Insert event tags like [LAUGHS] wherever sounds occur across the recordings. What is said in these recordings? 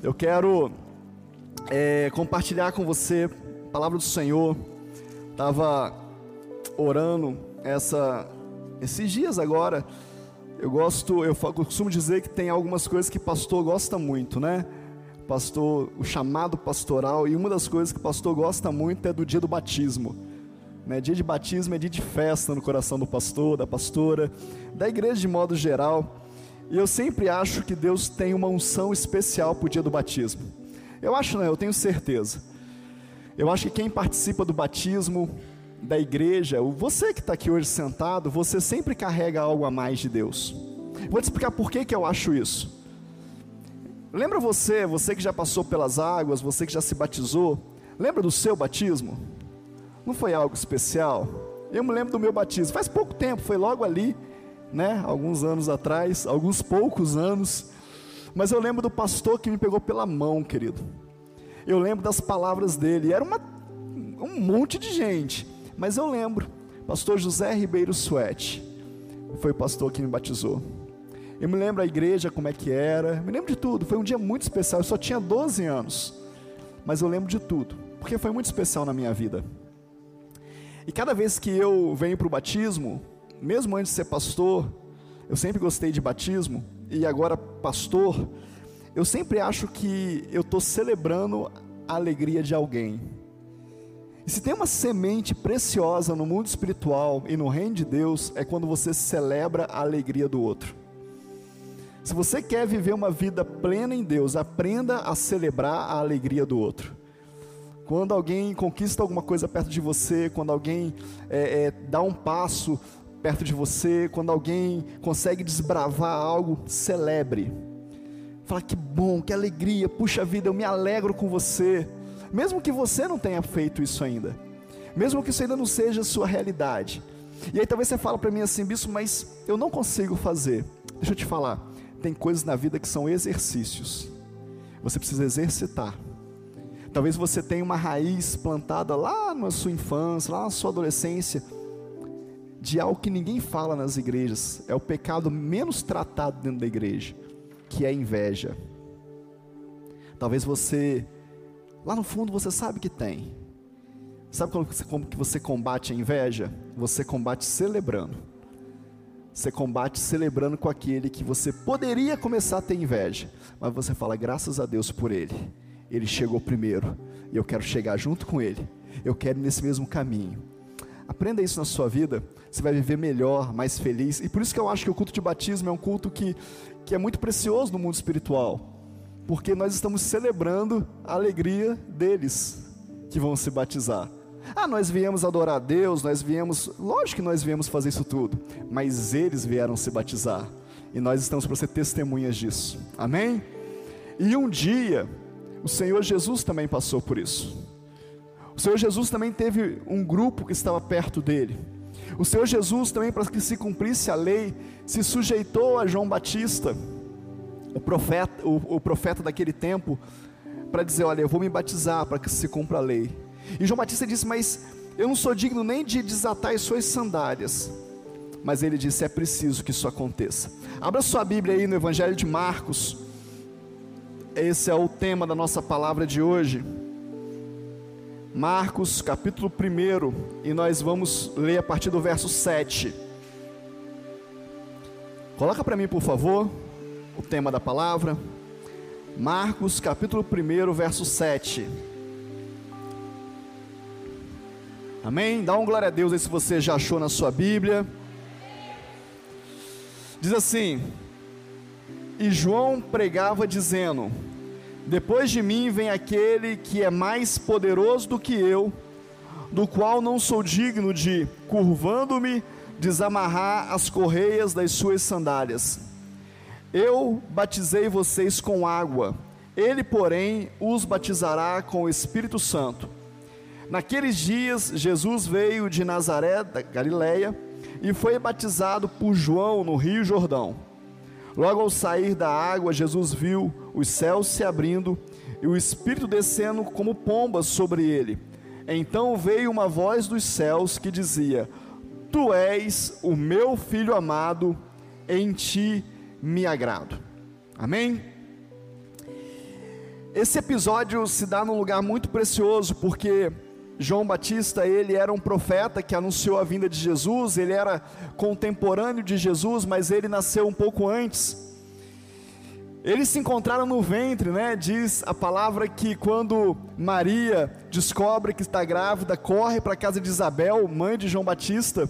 Eu quero é, compartilhar com você a palavra do Senhor. Estava orando essa, esses dias agora. Eu gosto, eu costumo dizer que tem algumas coisas que pastor gosta muito, né? Pastor, o chamado pastoral, e uma das coisas que pastor gosta muito é do dia do batismo. Né? Dia de batismo é dia de festa no coração do pastor, da pastora, da igreja de modo geral. E eu sempre acho que Deus tem uma unção especial para o dia do batismo. Eu acho não, eu tenho certeza. Eu acho que quem participa do batismo da igreja, você que está aqui hoje sentado, você sempre carrega algo a mais de Deus. Vou te explicar por que, que eu acho isso. Lembra você, você que já passou pelas águas, você que já se batizou, lembra do seu batismo? Não foi algo especial? Eu me lembro do meu batismo, faz pouco tempo, foi logo ali, né? Alguns anos atrás, alguns poucos anos. Mas eu lembro do pastor que me pegou pela mão, querido. Eu lembro das palavras dele, era uma, um monte de gente, mas eu lembro, pastor José Ribeiro Suete, foi o pastor que me batizou. Eu me lembro a igreja, como é que era, me lembro de tudo. Foi um dia muito especial. Eu só tinha 12 anos, mas eu lembro de tudo, porque foi muito especial na minha vida. E cada vez que eu venho para o batismo, mesmo antes de ser pastor, eu sempre gostei de batismo, e agora pastor, eu sempre acho que eu estou celebrando a alegria de alguém. E se tem uma semente preciosa no mundo espiritual e no reino de Deus, é quando você celebra a alegria do outro. Se você quer viver uma vida plena em Deus, aprenda a celebrar a alegria do outro. Quando alguém conquista alguma coisa perto de você, quando alguém é, é, dá um passo perto de você, quando alguém consegue desbravar algo, celebre. Fala que bom, que alegria, puxa vida, eu me alegro com você. Mesmo que você não tenha feito isso ainda, mesmo que isso ainda não seja a sua realidade. E aí talvez você fale para mim assim, bispo, mas eu não consigo fazer. Deixa eu te falar tem coisas na vida que são exercícios. Você precisa exercitar. Talvez você tenha uma raiz plantada lá na sua infância, lá na sua adolescência, de algo que ninguém fala nas igrejas. É o pecado menos tratado dentro da igreja, que é a inveja. Talvez você, lá no fundo, você sabe que tem. Sabe como, como que você combate a inveja? Você combate celebrando. Você combate celebrando com aquele que você poderia começar a ter inveja, mas você fala graças a Deus por ele. Ele chegou primeiro e eu quero chegar junto com ele. Eu quero ir nesse mesmo caminho. Aprenda isso na sua vida, você vai viver melhor, mais feliz. E por isso que eu acho que o culto de batismo é um culto que, que é muito precioso no mundo espiritual, porque nós estamos celebrando a alegria deles que vão se batizar. Ah, nós viemos adorar a Deus, nós viemos, lógico que nós viemos fazer isso tudo, mas eles vieram se batizar e nós estamos para ser testemunhas disso, amém? E um dia, o Senhor Jesus também passou por isso. O Senhor Jesus também teve um grupo que estava perto dele. O Senhor Jesus também, para que se cumprisse a lei, se sujeitou a João Batista, o profeta, o, o profeta daquele tempo, para dizer: Olha, eu vou me batizar para que se cumpra a lei. E João Batista disse: Mas eu não sou digno nem de desatar as suas sandálias. Mas ele disse: É preciso que isso aconteça. Abra sua Bíblia aí no Evangelho de Marcos. Esse é o tema da nossa palavra de hoje. Marcos, capítulo 1, e nós vamos ler a partir do verso 7. Coloca para mim, por favor, o tema da palavra. Marcos, capítulo 1, verso 7. Amém? Dá um glória a Deus aí se você já achou na sua Bíblia. Diz assim: E João pregava dizendo: Depois de mim vem aquele que é mais poderoso do que eu, do qual não sou digno de, curvando-me, desamarrar as correias das suas sandálias. Eu batizei vocês com água, ele, porém, os batizará com o Espírito Santo. Naqueles dias, Jesus veio de Nazaré, da Galileia, e foi batizado por João no Rio Jordão. Logo ao sair da água, Jesus viu os céus se abrindo e o Espírito descendo como pomba sobre ele. Então veio uma voz dos céus que dizia: Tu és o meu filho amado, em ti me agrado. Amém? Esse episódio se dá num lugar muito precioso, porque João Batista, ele era um profeta que anunciou a vinda de Jesus, ele era contemporâneo de Jesus, mas ele nasceu um pouco antes. Eles se encontraram no ventre, né? Diz a palavra que quando Maria descobre que está grávida, corre para a casa de Isabel, mãe de João Batista,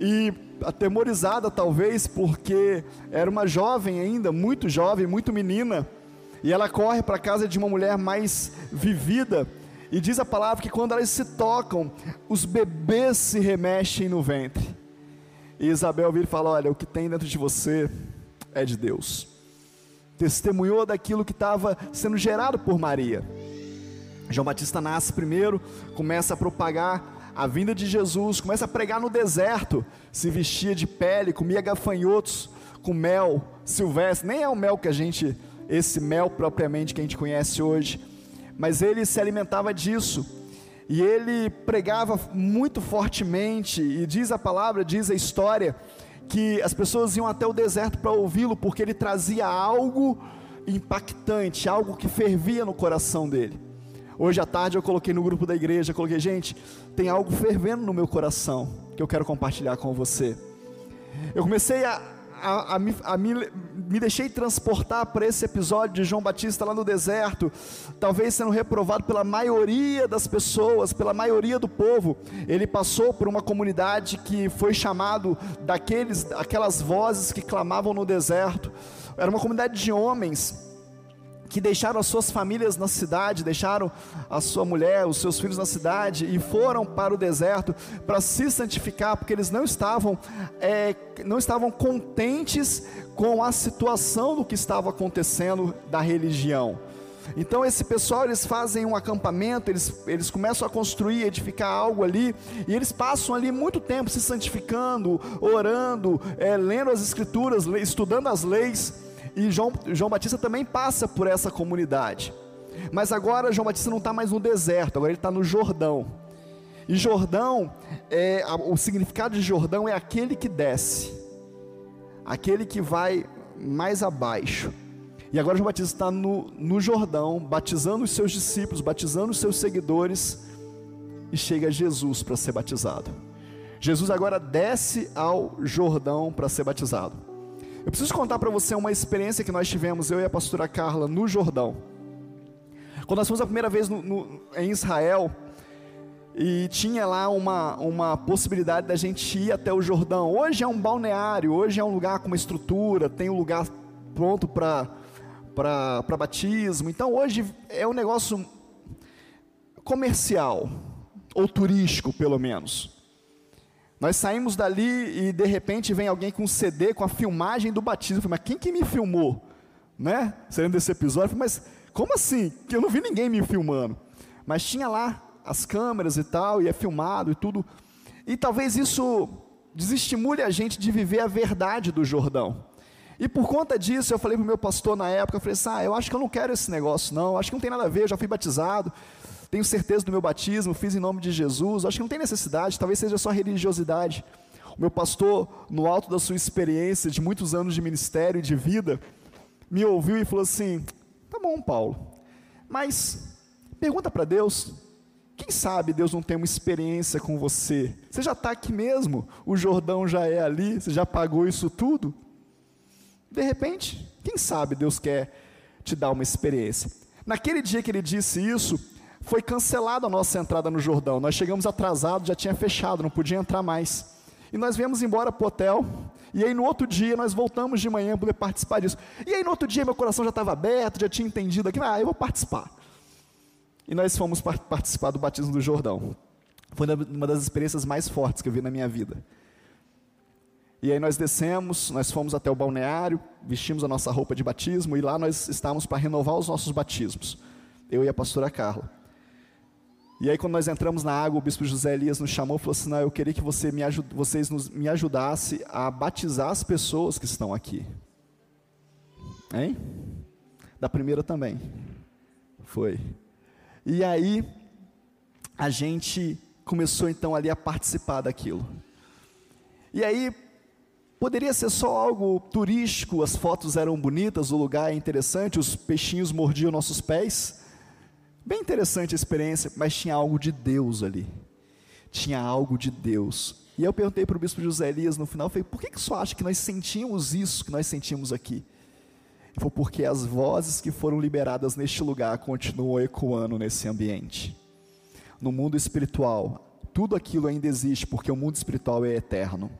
e atemorizada talvez, porque era uma jovem ainda, muito jovem, muito menina, e ela corre para a casa de uma mulher mais vivida, e diz a palavra que quando elas se tocam, os bebês se remexem no ventre. E Isabel vira e fala: Olha, o que tem dentro de você é de Deus. Testemunhou daquilo que estava sendo gerado por Maria. João Batista nasce primeiro, começa a propagar a vinda de Jesus, começa a pregar no deserto, se vestia de pele, comia gafanhotos com mel silvestre, nem é o mel que a gente, esse mel propriamente que a gente conhece hoje mas ele se alimentava disso. E ele pregava muito fortemente, e diz a palavra, diz a história, que as pessoas iam até o deserto para ouvi-lo, porque ele trazia algo impactante, algo que fervia no coração dele. Hoje à tarde eu coloquei no grupo da igreja, coloquei, gente, tem algo fervendo no meu coração que eu quero compartilhar com você. Eu comecei a a, a, a me, me deixei transportar para esse episódio de João Batista lá no deserto, talvez sendo reprovado pela maioria das pessoas, pela maioria do povo. Ele passou por uma comunidade que foi chamado daqueles, aquelas vozes que clamavam no deserto. Era uma comunidade de homens que deixaram as suas famílias na cidade, deixaram a sua mulher, os seus filhos na cidade e foram para o deserto para se santificar, porque eles não estavam, é, não estavam contentes com a situação do que estava acontecendo da religião. Então esse pessoal eles fazem um acampamento, eles, eles começam a construir, edificar algo ali, e eles passam ali muito tempo se santificando, orando, é, lendo as escrituras, estudando as leis. E João, João Batista também passa por essa comunidade. Mas agora João Batista não está mais no deserto, agora ele está no Jordão. E Jordão, é, o significado de Jordão é aquele que desce, aquele que vai mais abaixo. E agora João Batista está no, no Jordão, batizando os seus discípulos, batizando os seus seguidores, e chega Jesus para ser batizado. Jesus agora desce ao Jordão para ser batizado. Eu preciso contar para você uma experiência que nós tivemos, eu e a pastora Carla, no Jordão. Quando nós fomos a primeira vez no, no, em Israel, e tinha lá uma, uma possibilidade da gente ir até o Jordão. Hoje é um balneário, hoje é um lugar com uma estrutura, tem um lugar pronto para batismo. Então hoje é um negócio comercial, ou turístico pelo menos. Nós saímos dali e de repente vem alguém com um CD com a filmagem do batismo. Eu falei, mas quem que me filmou? Né? Saindo desse episódio, falei, mas como assim? Que eu não vi ninguém me filmando. Mas tinha lá as câmeras e tal, e é filmado e tudo. E talvez isso desestimule a gente de viver a verdade do Jordão. E por conta disso, eu falei para o meu pastor na época, eu falei assim, ah, eu acho que eu não quero esse negócio não, acho que não tem nada a ver, eu já fui batizado, tenho certeza do meu batismo, fiz em nome de Jesus, acho que não tem necessidade, talvez seja só religiosidade. O meu pastor, no alto da sua experiência de muitos anos de ministério e de vida, me ouviu e falou assim: tá bom, Paulo, mas pergunta para Deus, quem sabe Deus não tem uma experiência com você? Você já está aqui mesmo, o Jordão já é ali, você já pagou isso tudo? De repente, quem sabe Deus quer te dar uma experiência. Naquele dia que ele disse isso, foi cancelada a nossa entrada no Jordão. Nós chegamos atrasados, já tinha fechado, não podia entrar mais. E nós viemos embora para o hotel. E aí no outro dia nós voltamos de manhã para poder participar disso. E aí no outro dia meu coração já estava aberto, já tinha entendido aqui, ah, eu vou participar. E nós fomos participar do batismo do Jordão. Foi uma das experiências mais fortes que eu vi na minha vida. E aí nós descemos, nós fomos até o balneário, vestimos a nossa roupa de batismo e lá nós estávamos para renovar os nossos batismos. Eu e a pastora Carla. E aí, quando nós entramos na água, o bispo José Elias nos chamou e falou assim: Não, eu queria que você me vocês nos, me ajudassem a batizar as pessoas que estão aqui. Hein? Da primeira também. Foi. E aí, a gente começou então ali a participar daquilo. E aí, Poderia ser só algo turístico, as fotos eram bonitas, o lugar é interessante, os peixinhos mordiam nossos pés. Bem interessante a experiência, mas tinha algo de Deus ali. Tinha algo de Deus. E eu perguntei para o bispo José Elias no final, falei, por que, que só acha que nós sentimos isso que nós sentimos aqui? Ele falou, porque as vozes que foram liberadas neste lugar continuam ecoando nesse ambiente. No mundo espiritual, tudo aquilo ainda existe, porque o mundo espiritual é eterno.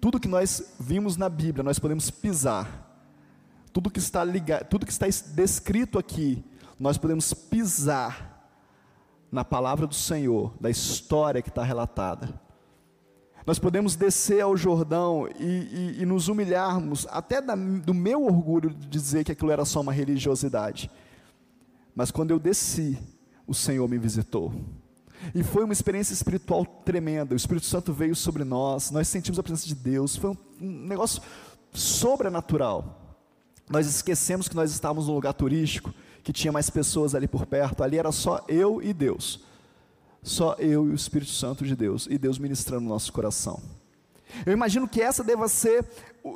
Tudo que nós vimos na Bíblia, nós podemos pisar. Tudo que está ligado, tudo que está descrito aqui, nós podemos pisar na palavra do Senhor, da história que está relatada. Nós podemos descer ao Jordão e, e, e nos humilharmos, até da, do meu orgulho de dizer que aquilo era só uma religiosidade. Mas quando eu desci, o Senhor me visitou. E foi uma experiência espiritual tremenda. O Espírito Santo veio sobre nós, nós sentimos a presença de Deus. Foi um, um negócio sobrenatural. Nós esquecemos que nós estávamos num lugar turístico, que tinha mais pessoas ali por perto. Ali era só eu e Deus. Só eu e o Espírito Santo de Deus, e Deus ministrando no nosso coração. Eu imagino que essa deva ser,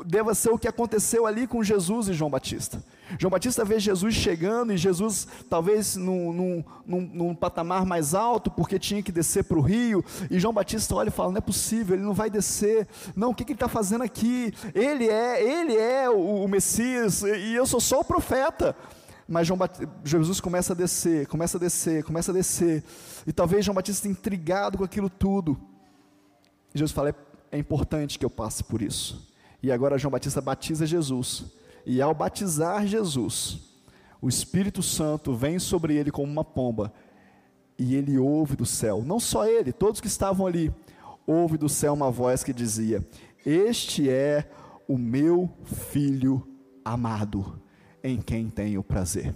deva ser o que aconteceu ali com Jesus e João Batista. João Batista vê Jesus chegando e Jesus talvez num, num, num, num patamar mais alto, porque tinha que descer para o rio, e João Batista olha e fala: não é possível, ele não vai descer. Não, o que, que ele está fazendo aqui? Ele é, ele é o, o Messias, e eu sou só o profeta. Mas João Batista, Jesus começa a descer, começa a descer, começa a descer. E talvez João Batista intrigado com aquilo tudo. E Jesus fala: é, é importante que eu passe por isso. E agora João Batista batiza Jesus. E ao batizar Jesus, o Espírito Santo vem sobre ele como uma pomba. E ele ouve do céu, não só ele, todos que estavam ali, ouve do céu uma voz que dizia: Este é o meu filho amado em quem tenho prazer.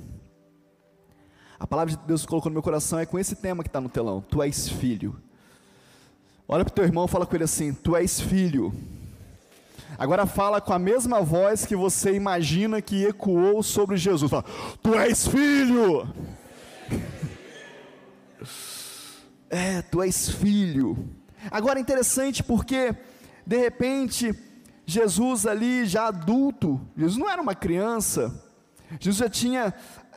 A palavra de Deus colocou no meu coração é com esse tema que está no telão: Tu és filho. Olha para o teu irmão e fala com ele assim: Tu és filho. Agora fala com a mesma voz que você imagina que ecoou sobre Jesus. Fala, tu és filho. [LAUGHS] É, tu és filho. Agora é interessante porque, de repente, Jesus ali já adulto, Jesus não era uma criança, Jesus já tinha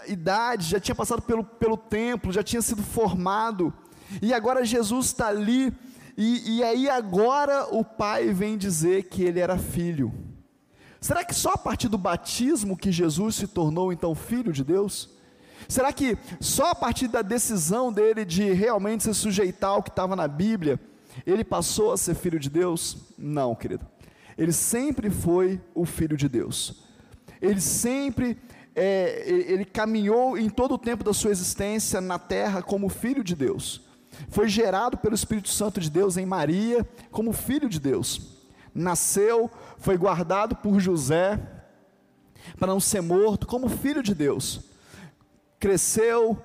idade, já tinha passado pelo, pelo templo, já tinha sido formado, e agora Jesus está ali, e, e aí agora o pai vem dizer que ele era filho. Será que só a partir do batismo que Jesus se tornou então filho de Deus? Será que só a partir da decisão dele de realmente se sujeitar ao que estava na Bíblia, ele passou a ser filho de Deus? Não, querido. Ele sempre foi o filho de Deus. Ele sempre é, ele caminhou em todo o tempo da sua existência na terra como filho de Deus. Foi gerado pelo Espírito Santo de Deus em Maria como filho de Deus. Nasceu, foi guardado por José para não ser morto como filho de Deus. Cresceu,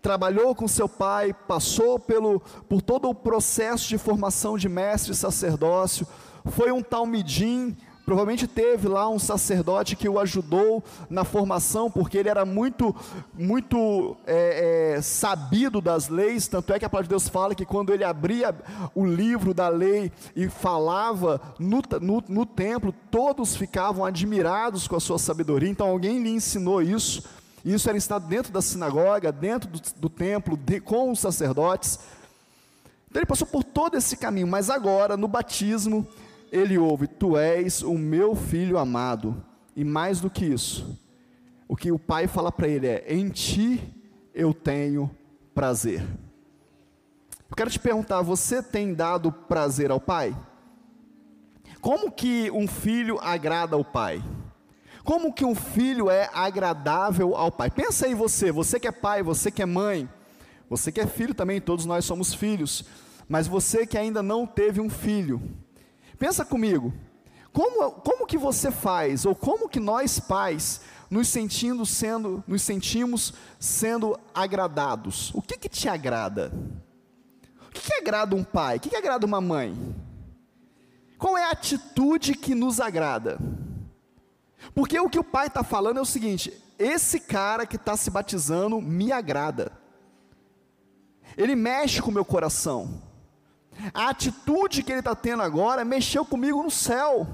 trabalhou com seu pai, passou pelo, por todo o processo de formação de mestre e sacerdócio, foi um talmidim, Provavelmente teve lá um sacerdote que o ajudou na formação, porque ele era muito, muito é, é, sabido das leis. Tanto é que a palavra de Deus fala que quando ele abria o livro da lei e falava no, no, no templo, todos ficavam admirados com a sua sabedoria. Então alguém lhe ensinou isso. Isso era ensinado dentro da sinagoga, dentro do, do templo, de, com os sacerdotes. Então ele passou por todo esse caminho, mas agora, no batismo, ele ouve: Tu és o meu filho amado. E mais do que isso, o que o pai fala para ele é: Em ti eu tenho prazer. Eu quero te perguntar: você tem dado prazer ao pai? Como que um filho agrada ao pai? Como que um filho é agradável ao pai? Pensa aí você, você que é pai, você que é mãe, você que é filho também, todos nós somos filhos, mas você que ainda não teve um filho, Pensa comigo, como, como que você faz, ou como que nós pais nos sentindo sendo, nos sentimos sendo agradados? O que que te agrada? O que, que agrada um pai? O que, que agrada uma mãe? Qual é a atitude que nos agrada? Porque o que o pai está falando é o seguinte: esse cara que está se batizando me agrada, ele mexe com o meu coração. A atitude que ele está tendo agora mexeu comigo no céu.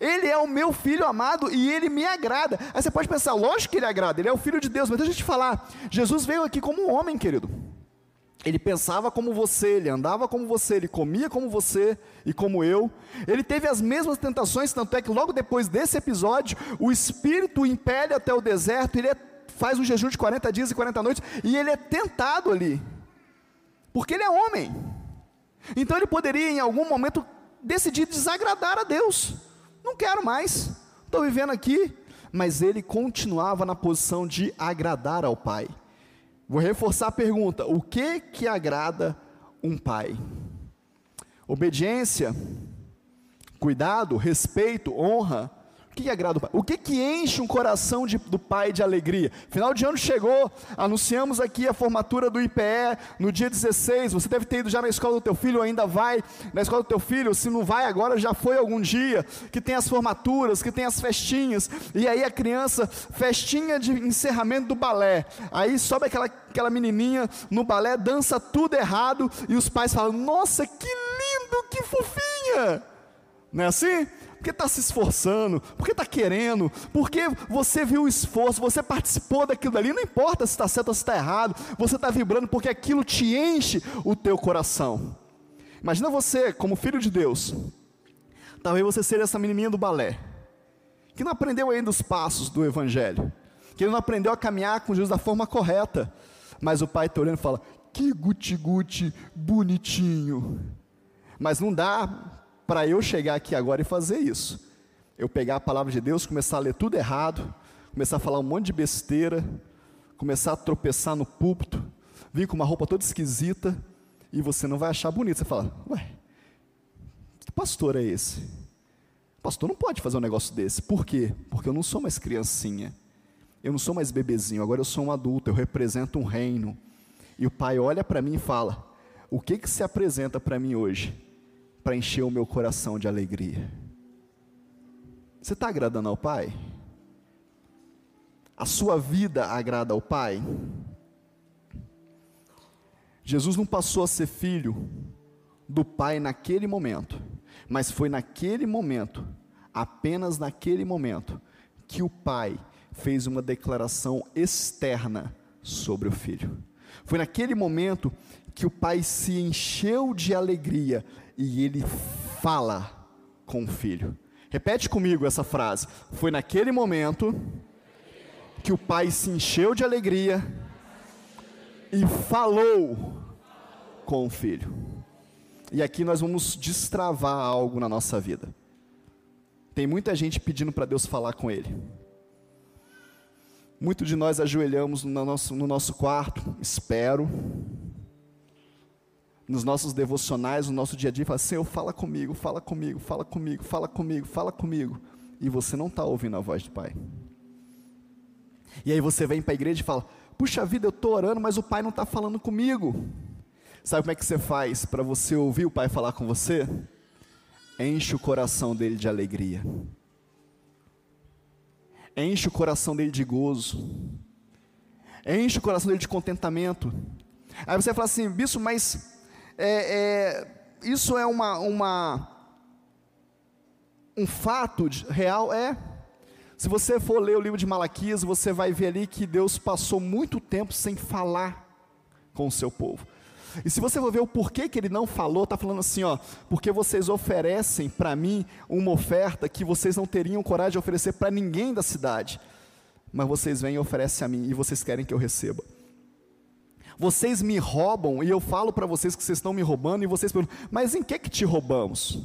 Ele é o meu filho amado e ele me agrada. Aí você pode pensar, lógico que ele agrada, ele é o filho de Deus, mas deixa eu te falar, Jesus veio aqui como um homem, querido. Ele pensava como você, ele andava como você, ele comia como você e como eu. Ele teve as mesmas tentações, tanto é que logo depois desse episódio, o Espírito o impele até o deserto, ele é, faz um jejum de 40 dias e 40 noites, e ele é tentado ali, porque ele é homem. Então ele poderia em algum momento decidir desagradar a Deus. Não quero mais, estou vivendo aqui. Mas ele continuava na posição de agradar ao Pai. Vou reforçar a pergunta: o que que agrada um pai? Obediência, cuidado, respeito, honra, o que, agrada o pai? O que, que enche um coração de, do pai de alegria? Final de ano chegou, anunciamos aqui a formatura do IPE no dia 16. Você deve ter ido já na escola do teu filho, ainda vai na escola do teu filho. Se não vai agora, já foi algum dia. Que tem as formaturas, que tem as festinhas. E aí a criança, festinha de encerramento do balé. Aí sobe aquela, aquela menininha no balé, dança tudo errado. E os pais falam: Nossa, que lindo, que fofinha. Não é assim? Porque está se esforçando, porque está querendo, porque você viu o esforço, você participou daquilo ali, não importa se está certo ou se está errado, você está vibrando porque aquilo te enche o teu coração. Imagina você, como filho de Deus, talvez você seja essa menininha do balé, que não aprendeu ainda os passos do Evangelho, que não aprendeu a caminhar com Jesus da forma correta, mas o pai está olhando e fala: que guti-guti bonitinho. Mas não dá para eu chegar aqui agora e fazer isso. Eu pegar a palavra de Deus, começar a ler tudo errado, começar a falar um monte de besteira, começar a tropeçar no púlpito, vir com uma roupa toda esquisita, e você não vai achar bonito. Você fala, ué, que pastor é esse? Pastor não pode fazer um negócio desse. Por quê? Porque eu não sou mais criancinha. Eu não sou mais bebezinho, agora eu sou um adulto, eu represento um reino. E o pai olha para mim e fala: O que que se apresenta para mim hoje? Para encher o meu coração de alegria. Você está agradando ao Pai? A sua vida agrada ao Pai? Jesus não passou a ser filho do Pai naquele momento, mas foi naquele momento, apenas naquele momento, que o Pai fez uma declaração externa sobre o filho. Foi naquele momento que o pai se encheu de alegria e ele fala com o filho. Repete comigo essa frase. Foi naquele momento que o pai se encheu de alegria e falou com o filho. E aqui nós vamos destravar algo na nossa vida. Tem muita gente pedindo para Deus falar com ele. Muitos de nós ajoelhamos no nosso, no nosso quarto, espero, nos nossos devocionais, no nosso dia a dia, fala, Senhor, fala comigo, fala comigo, fala comigo, fala comigo, fala comigo. E você não está ouvindo a voz do Pai. E aí você vem para a igreja e fala, puxa vida, eu estou orando, mas o Pai não está falando comigo. Sabe como é que você faz para você ouvir o Pai falar com você? Enche o coração dele de alegria. Enche o coração dele de gozo. Enche o coração dele de contentamento. Aí você fala assim, bicho, mas é, é, isso é uma, uma um fato real? É. Se você for ler o livro de Malaquias, você vai ver ali que Deus passou muito tempo sem falar com o seu povo. E se você for ver o porquê que ele não falou, está falando assim, ó, porque vocês oferecem para mim uma oferta que vocês não teriam coragem de oferecer para ninguém da cidade, mas vocês vêm e oferecem a mim e vocês querem que eu receba. Vocês me roubam e eu falo para vocês que vocês estão me roubando e vocês perguntam, mas em que que te roubamos?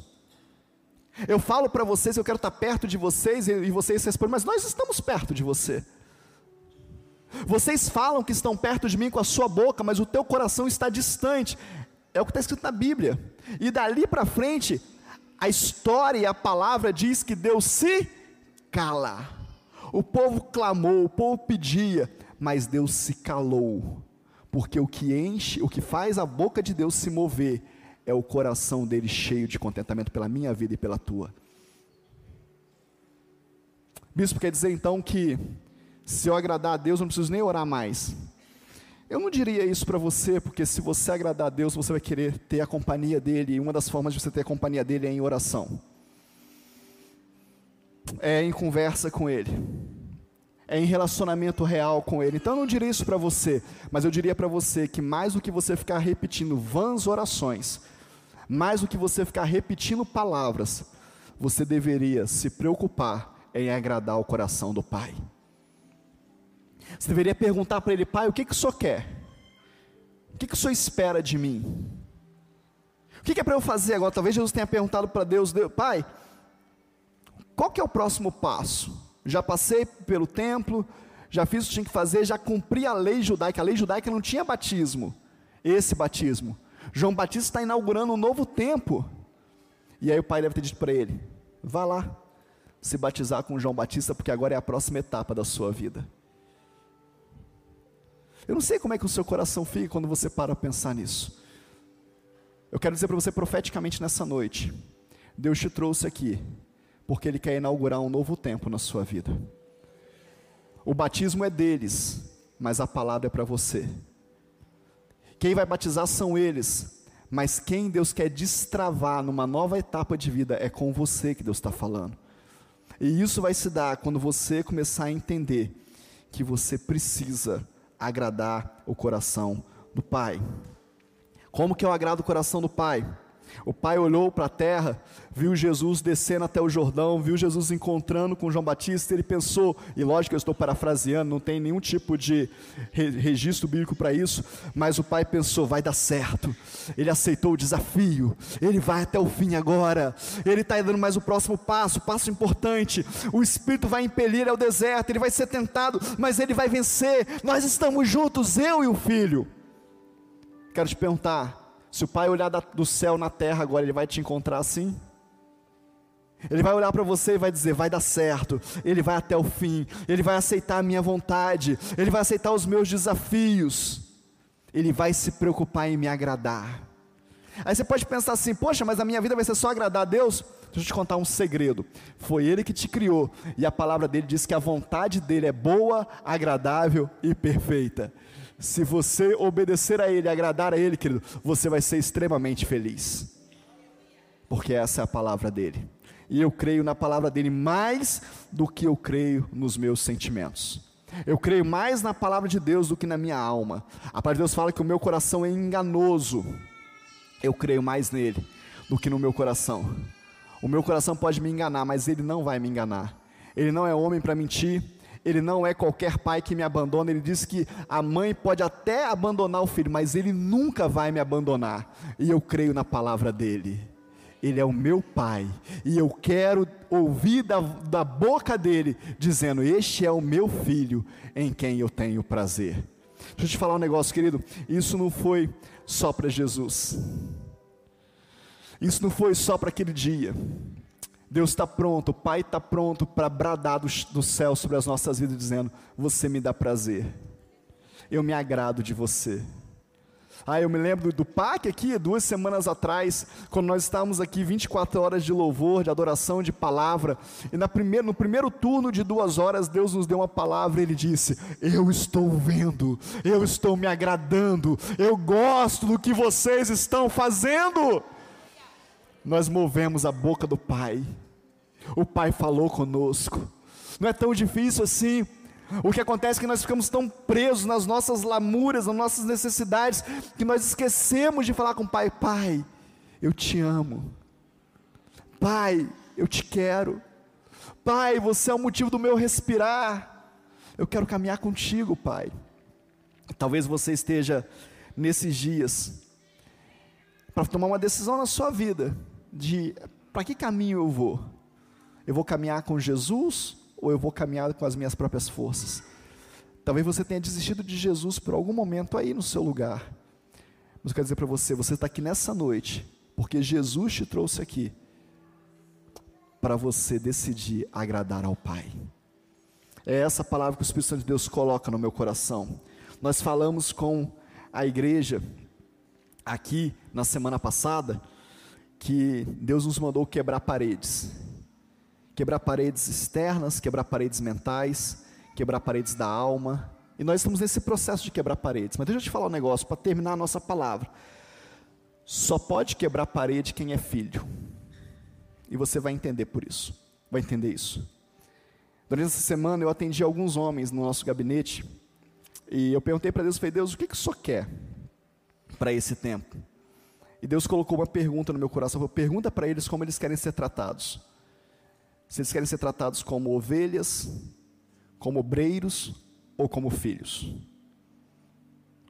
Eu falo para vocês, eu quero estar perto de vocês e vocês respondem, mas nós estamos perto de você. Vocês falam que estão perto de mim com a sua boca, mas o teu coração está distante. É o que está escrito na Bíblia. E dali para frente, a história e a palavra diz que Deus se cala. O povo clamou, o povo pedia, mas Deus se calou porque o que enche, o que faz a boca de Deus se mover é o coração dele cheio de contentamento pela minha vida e pela tua. Bispo quer dizer então que se eu agradar a Deus, eu não preciso nem orar mais. Eu não diria isso para você, porque se você agradar a Deus, você vai querer ter a companhia dele, e uma das formas de você ter a companhia dele é em oração. é em conversa com Ele, é em relacionamento real com Ele. Então eu não diria isso para você, mas eu diria para você que mais do que você ficar repetindo vãs orações, mais do que você ficar repetindo palavras, você deveria se preocupar em agradar o coração do Pai. Você deveria perguntar para Ele, Pai, o que, que o Senhor quer? O que, que o Senhor espera de mim? O que, que é para eu fazer agora? Talvez Jesus tenha perguntado para Deus, Deus, Pai, qual que é o próximo passo? Já passei pelo templo, já fiz o que tinha que fazer, já cumpri a lei judaica. A lei judaica não tinha batismo, esse batismo. João Batista está inaugurando um novo tempo. E aí o pai deve ter dito para ele: vá lá se batizar com João Batista, porque agora é a próxima etapa da sua vida. Eu não sei como é que o seu coração fica quando você para pensar nisso. Eu quero dizer para você profeticamente nessa noite: Deus te trouxe aqui porque Ele quer inaugurar um novo tempo na sua vida. O batismo é deles, mas a palavra é para você. Quem vai batizar são eles, mas quem Deus quer destravar numa nova etapa de vida é com você que Deus está falando. E isso vai se dar quando você começar a entender que você precisa agradar o coração do Pai. Como que eu agrado o coração do Pai? O pai olhou para a terra, viu Jesus descendo até o Jordão, viu Jesus encontrando com João Batista, ele pensou, e lógico eu estou parafraseando, não tem nenhum tipo de registro bíblico para isso, mas o pai pensou, vai dar certo. Ele aceitou o desafio, ele vai até o fim agora, ele está dando mais o próximo passo, passo importante. O Espírito vai impelir ao deserto, ele vai ser tentado, mas ele vai vencer. Nós estamos juntos, eu e o filho. Quero te perguntar, se o pai olhar do céu na terra agora, ele vai te encontrar assim? Ele vai olhar para você e vai dizer: vai dar certo, ele vai até o fim, ele vai aceitar a minha vontade, ele vai aceitar os meus desafios, ele vai se preocupar em me agradar. Aí você pode pensar assim: poxa, mas a minha vida vai ser só agradar a Deus? Deixa eu te contar um segredo. Foi Ele que te criou, e a palavra dele diz que a vontade dele é boa, agradável e perfeita. Se você obedecer a Ele, agradar a Ele, querido, você vai ser extremamente feliz. Porque essa é a palavra dele. E eu creio na palavra dele mais do que eu creio nos meus sentimentos. Eu creio mais na palavra de Deus do que na minha alma. A palavra de Deus fala que o meu coração é enganoso. Eu creio mais nele do que no meu coração. O meu coração pode me enganar, mas ele não vai me enganar. Ele não é homem para mentir, ele não é qualquer pai que me abandona. Ele diz que a mãe pode até abandonar o filho, mas ele nunca vai me abandonar. E eu creio na palavra dele. Ele é o meu pai, e eu quero ouvir da, da boca dele, dizendo: Este é o meu filho, em quem eu tenho prazer. Deixa eu te falar um negócio, querido. Isso não foi só para Jesus, isso não foi só para aquele dia. Deus está pronto, o Pai está pronto para bradar do, do céu sobre as nossas vidas, dizendo: Você me dá prazer, eu me agrado de você. Ah, eu me lembro do PAC aqui, duas semanas atrás, quando nós estávamos aqui 24 horas de louvor, de adoração, de palavra, e na primeira, no primeiro turno de duas horas, Deus nos deu uma palavra e Ele disse: Eu estou vendo, eu estou me agradando, eu gosto do que vocês estão fazendo nós movemos a boca do Pai. O Pai falou conosco. Não é tão difícil assim. O que acontece é que nós ficamos tão presos nas nossas lamúrias, nas nossas necessidades, que nós esquecemos de falar com o Pai: Pai, eu te amo. Pai, eu te quero. Pai, você é o motivo do meu respirar. Eu quero caminhar contigo, Pai. Talvez você esteja nesses dias para tomar uma decisão na sua vida de para que caminho eu vou? Eu vou caminhar com Jesus ou eu vou caminhar com as minhas próprias forças? Talvez você tenha desistido de Jesus por algum momento aí no seu lugar. Mas eu quero dizer para você, você está aqui nessa noite, porque Jesus te trouxe aqui para você decidir agradar ao Pai. É essa palavra que o Espírito Santo de Deus coloca no meu coração. Nós falamos com a igreja aqui na semana passada que Deus nos mandou quebrar paredes. Quebrar paredes externas, quebrar paredes mentais, quebrar paredes da alma. E nós estamos nesse processo de quebrar paredes. Mas deixa eu te falar um negócio para terminar a nossa palavra. Só pode quebrar parede quem é filho. E você vai entender por isso. Vai entender isso. Durante essa semana eu atendi alguns homens no nosso gabinete e eu perguntei para Deus, falei, Deus, o que, que o Senhor quer para esse tempo? E Deus colocou uma pergunta no meu coração, falou, pergunta para eles como eles querem ser tratados. Se eles querem ser tratados como ovelhas, como obreiros ou como filhos.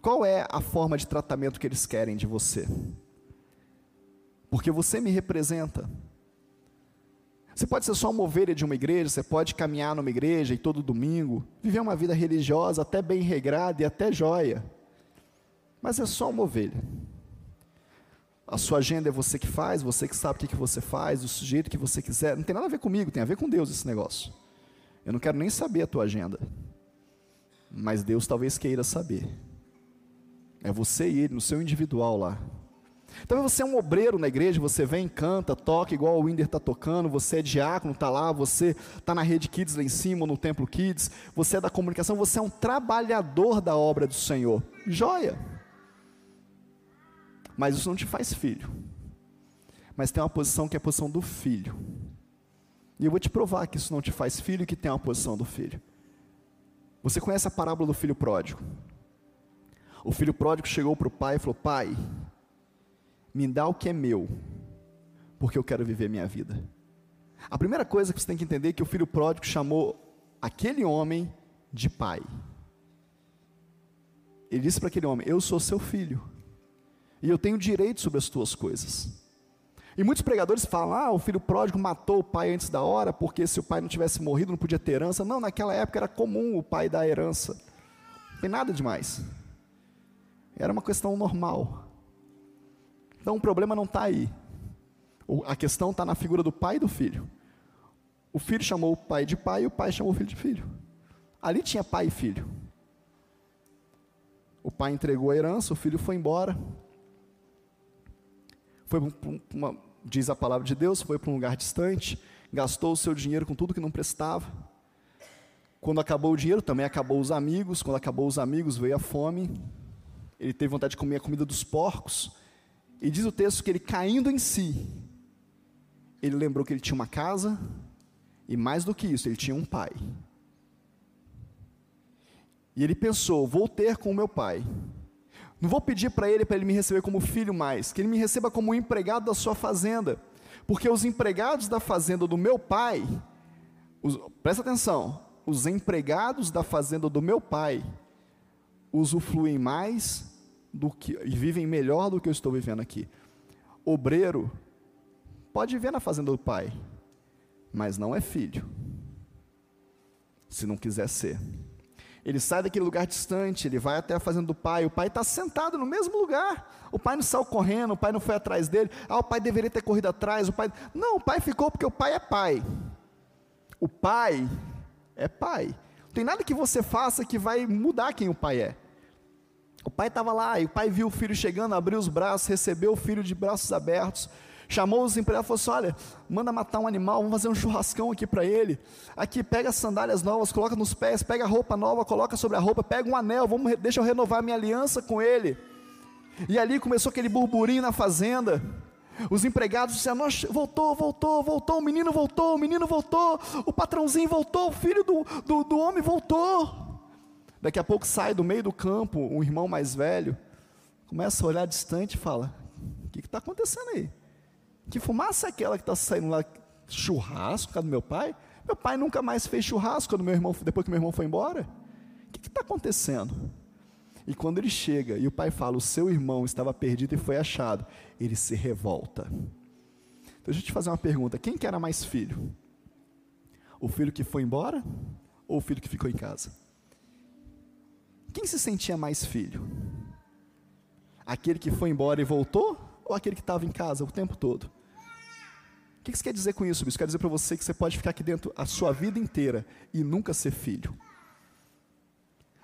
Qual é a forma de tratamento que eles querem de você? Porque você me representa. Você pode ser só uma ovelha de uma igreja, você pode caminhar numa igreja e todo domingo, viver uma vida religiosa até bem regrada e até joia, mas é só uma ovelha. A sua agenda é você que faz, você que sabe o que você faz, do sujeito que você quiser, não tem nada a ver comigo, tem a ver com Deus esse negócio. Eu não quero nem saber a tua agenda, mas Deus talvez queira saber. É você e ele, no seu individual lá. Então você é um obreiro na igreja, você vem, canta, toca igual o Winder está tocando, você é diácono, está lá, você está na rede Kids lá em cima, no Templo Kids, você é da comunicação, você é um trabalhador da obra do Senhor. Joia! Mas isso não te faz filho. Mas tem uma posição que é a posição do filho. E eu vou te provar que isso não te faz filho e que tem uma posição do filho. Você conhece a parábola do filho pródigo? O filho pródigo chegou para o pai e falou: Pai, me dá o que é meu, porque eu quero viver minha vida. A primeira coisa que você tem que entender é que o filho pródigo chamou aquele homem de pai. Ele disse para aquele homem: Eu sou seu filho, e eu tenho direito sobre as tuas coisas. E muitos pregadores falam: ah, o filho pródigo matou o pai antes da hora, porque se o pai não tivesse morrido não podia ter herança. Não, naquela época era comum o pai dar herança. Não tem nada demais. Era uma questão normal. Então o problema não está aí. A questão está na figura do pai e do filho. O filho chamou o pai de pai e o pai chamou o filho de filho. Ali tinha pai e filho. O pai entregou a herança, o filho foi embora. Foi uma, diz a palavra de Deus, foi para um lugar distante, gastou o seu dinheiro com tudo que não prestava. Quando acabou o dinheiro, também acabou os amigos. Quando acabou os amigos, veio a fome. Ele teve vontade de comer a comida dos porcos. E diz o texto que ele caindo em si, ele lembrou que ele tinha uma casa, e mais do que isso, ele tinha um pai. E ele pensou: vou ter com o meu pai. Não vou pedir para ele para ele me receber como filho mais, que ele me receba como empregado da sua fazenda, porque os empregados da fazenda do meu pai, os, presta atenção, os empregados da fazenda do meu pai usufruem mais do que e vivem melhor do que eu estou vivendo aqui. Obreiro pode viver na fazenda do pai, mas não é filho. Se não quiser ser. Ele sai daquele lugar distante, ele vai até a fazenda do pai, o pai está sentado no mesmo lugar. O pai não saiu correndo, o pai não foi atrás dele. Ah, o pai deveria ter corrido atrás. O pai. Não, o pai ficou porque o pai é pai. O pai é pai. Não tem nada que você faça que vai mudar quem o pai é. O pai estava lá e o pai viu o filho chegando, abriu os braços, recebeu o filho de braços abertos, chamou os empregados e falou assim: Olha, manda matar um animal, vamos fazer um churrascão aqui para ele. Aqui, pega as sandálias novas, coloca nos pés, pega a roupa nova, coloca sobre a roupa, pega um anel, vamos, deixa eu renovar minha aliança com ele. E ali começou aquele burburinho na fazenda. Os empregados disseram: voltou, voltou, voltou, o menino voltou, o menino voltou, o patrãozinho voltou, o filho do, do, do homem voltou. Daqui a pouco sai do meio do campo um irmão mais velho, começa a olhar distante e fala: O que está acontecendo aí? Que fumaça é aquela que está saindo lá? Churrasco, cara do meu pai? Meu pai nunca mais fez churrasco meu irmão, depois que meu irmão foi embora. O que está acontecendo? E quando ele chega e o pai fala: O seu irmão estava perdido e foi achado, ele se revolta. Então deixa eu te fazer uma pergunta: quem que era mais filho? O filho que foi embora ou o filho que ficou em casa? Quem se sentia mais filho? Aquele que foi embora e voltou? Ou aquele que estava em casa o tempo todo? O que isso quer dizer com isso? Isso quer dizer para você que você pode ficar aqui dentro a sua vida inteira e nunca ser filho.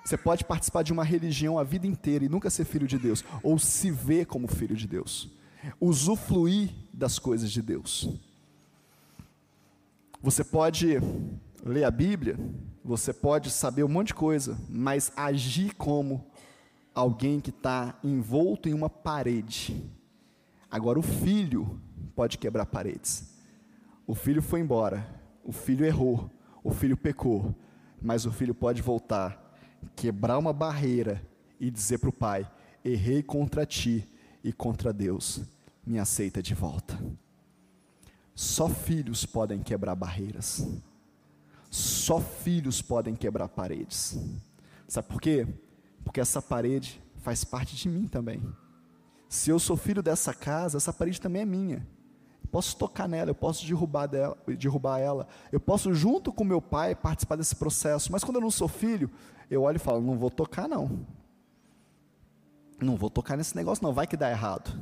Você pode participar de uma religião a vida inteira e nunca ser filho de Deus, ou se ver como filho de Deus, usufruir das coisas de Deus. Você pode ler a Bíblia, você pode saber um monte de coisa, mas agir como alguém que está envolto em uma parede. Agora, o filho pode quebrar paredes. O filho foi embora, o filho errou, O filho pecou, mas o filho pode voltar, quebrar uma barreira e dizer para o pai: errei contra ti e contra Deus, me aceita de volta. Só filhos podem quebrar barreiras. Só filhos podem quebrar paredes. Sabe por quê? Porque essa parede faz parte de mim também. Se eu sou filho dessa casa, essa parede também é minha. Eu posso tocar nela, eu posso derrubar, dela, derrubar ela, eu posso, junto com meu pai, participar desse processo. Mas quando eu não sou filho, eu olho e falo: não vou tocar, não. Não vou tocar nesse negócio, não. Vai que dá errado.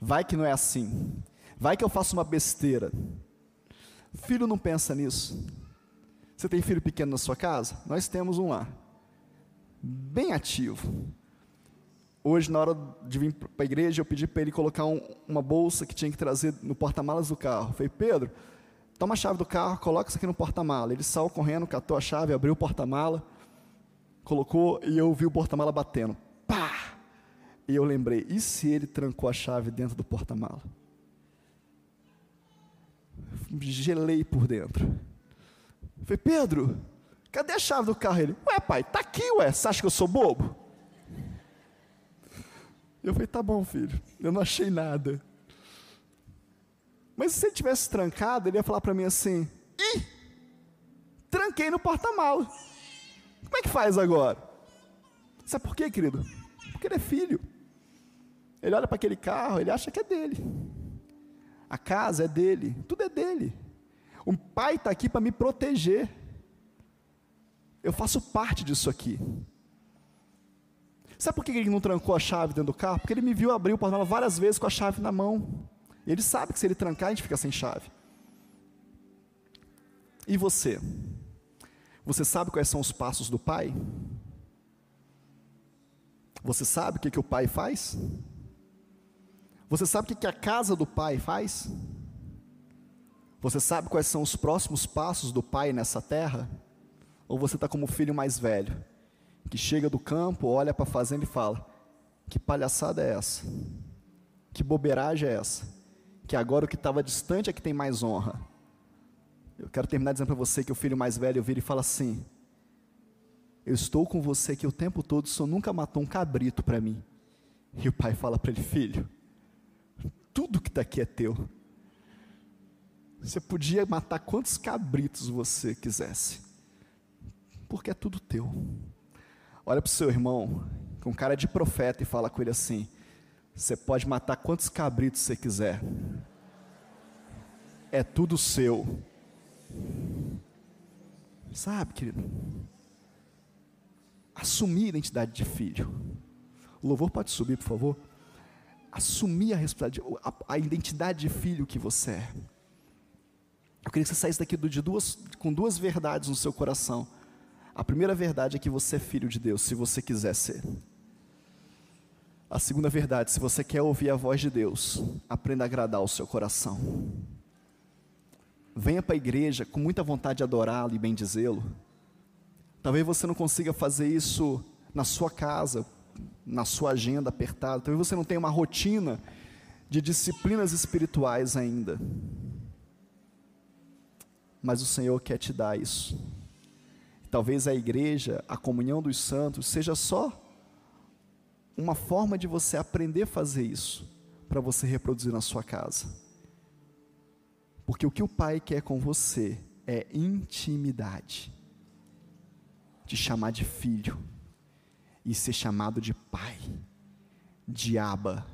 Vai que não é assim. Vai que eu faço uma besteira. Filho não pensa nisso. Você tem filho pequeno na sua casa? Nós temos um lá. Bem ativo. Hoje, na hora de vir para a igreja, eu pedi para ele colocar um, uma bolsa que tinha que trazer no porta-malas do carro. Eu falei, Pedro, toma a chave do carro, coloca isso aqui no porta-mala. Ele saiu correndo, catou a chave, abriu o porta-mala, colocou e eu vi o porta-mala batendo. Pá! E eu lembrei, e se ele trancou a chave dentro do porta-mala? Gelei por dentro. Falei, Pedro, cadê a chave do carro? Ele, ué pai, tá aqui, ué, você acha que eu sou bobo? Eu falei, tá bom filho, eu não achei nada. Mas se ele tivesse trancado, ele ia falar para mim assim, ih, tranquei no porta-malas. Como é que faz agora? Sabe por quê, querido? Porque ele é filho. Ele olha para aquele carro, ele acha que é dele. A casa é dele, tudo é dele. O pai está aqui para me proteger. Eu faço parte disso aqui. Sabe por que ele não trancou a chave dentro do carro? Porque ele me viu abrir o porta várias vezes com a chave na mão. Ele sabe que se ele trancar, a gente fica sem chave. E você? Você sabe quais são os passos do pai? Você sabe o que, que o pai faz? Você sabe o que, que a casa do pai faz? Você sabe quais são os próximos passos do pai nessa terra? Ou você está como filho mais velho, que chega do campo, olha para a fazenda e fala: Que palhaçada é essa? Que bobeiragem é essa? Que agora o que estava distante é que tem mais honra. Eu quero terminar dizendo para você que o filho mais velho vira e fala assim: Eu estou com você aqui o tempo todo, o senhor nunca matou um cabrito para mim. E o pai fala para ele: Filho, tudo que está aqui é teu. Você podia matar quantos cabritos você quisesse, porque é tudo teu. Olha para o seu irmão, com cara de profeta, e fala com ele assim: Você pode matar quantos cabritos você quiser, é tudo seu. Sabe, querido? Assumir a identidade de filho. O louvor pode subir, por favor. Assumir a responsabilidade, a, a identidade de filho que você é. Eu queria que você saísse daqui de duas, com duas verdades no seu coração. A primeira verdade é que você é filho de Deus, se você quiser ser. A segunda verdade, se você quer ouvir a voz de Deus, aprenda a agradar o seu coração. Venha para a igreja com muita vontade de adorá-lo e bendizê-lo. Talvez você não consiga fazer isso na sua casa, na sua agenda apertada. Talvez você não tenha uma rotina de disciplinas espirituais ainda mas o Senhor quer te dar isso. Talvez a igreja, a comunhão dos santos, seja só uma forma de você aprender a fazer isso, para você reproduzir na sua casa. Porque o que o Pai quer com você é intimidade, te chamar de filho e ser chamado de Pai, de Aba,